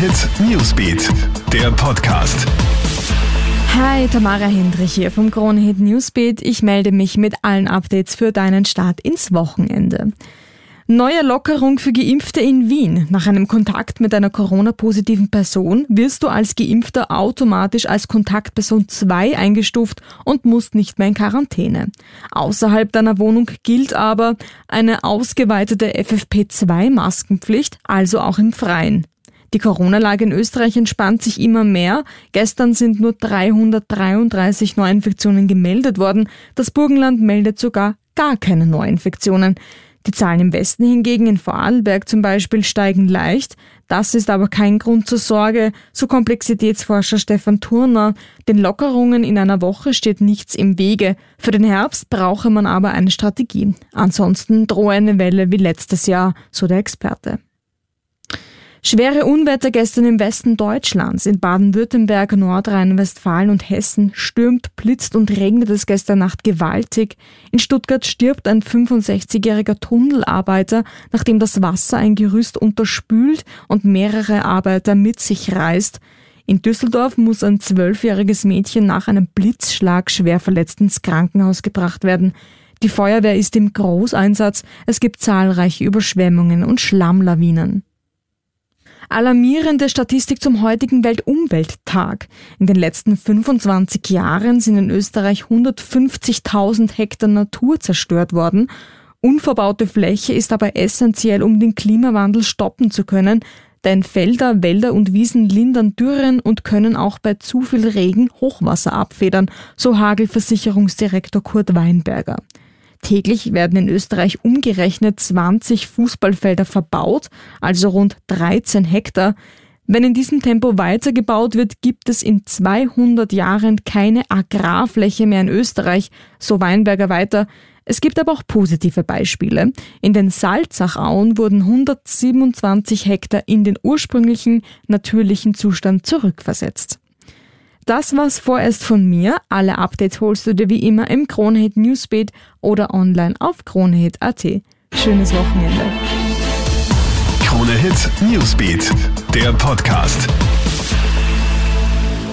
Hit Newsbeat, der Podcast. Hi, Tamara Hendrich hier vom Krone Hit Newsbeat. Ich melde mich mit allen Updates für deinen Start ins Wochenende. Neue Lockerung für Geimpfte in Wien. Nach einem Kontakt mit einer Corona-positiven Person wirst du als Geimpfter automatisch als Kontaktperson 2 eingestuft und musst nicht mehr in Quarantäne. Außerhalb deiner Wohnung gilt aber eine ausgeweitete FFP2-Maskenpflicht, also auch im Freien. Die Corona-Lage in Österreich entspannt sich immer mehr. Gestern sind nur 333 Neuinfektionen gemeldet worden. Das Burgenland meldet sogar gar keine Neuinfektionen. Die Zahlen im Westen hingegen, in Vorarlberg zum Beispiel, steigen leicht. Das ist aber kein Grund zur Sorge, so Komplexitätsforscher Stefan Turner. Den Lockerungen in einer Woche steht nichts im Wege. Für den Herbst brauche man aber eine Strategie. Ansonsten drohe eine Welle wie letztes Jahr, so der Experte. Schwere Unwetter gestern im Westen Deutschlands. In Baden-Württemberg, Nordrhein-Westfalen und Hessen stürmt, blitzt und regnet es gestern Nacht gewaltig. In Stuttgart stirbt ein 65-jähriger Tunnelarbeiter, nachdem das Wasser ein Gerüst unterspült und mehrere Arbeiter mit sich reißt. In Düsseldorf muss ein zwölfjähriges Mädchen nach einem Blitzschlag schwer verletzt ins Krankenhaus gebracht werden. Die Feuerwehr ist im Großeinsatz. Es gibt zahlreiche Überschwemmungen und Schlammlawinen. Alarmierende Statistik zum heutigen Weltumwelttag. In den letzten 25 Jahren sind in Österreich 150.000 Hektar Natur zerstört worden. Unverbaute Fläche ist aber essentiell, um den Klimawandel stoppen zu können, denn Felder, Wälder und Wiesen lindern Dürren und können auch bei zu viel Regen Hochwasser abfedern, so Hagelversicherungsdirektor Kurt Weinberger. Täglich werden in Österreich umgerechnet 20 Fußballfelder verbaut, also rund 13 Hektar. Wenn in diesem Tempo weitergebaut wird, gibt es in 200 Jahren keine Agrarfläche mehr in Österreich, so Weinberger weiter. Es gibt aber auch positive Beispiele. In den Salzachauen wurden 127 Hektar in den ursprünglichen natürlichen Zustand zurückversetzt. Das war's vorerst von mir. Alle Updates holst du dir wie immer im Kronehit Newsbeat oder online auf kronehit.at. Schönes Wochenende. Kronehit Newsbeat, der Podcast.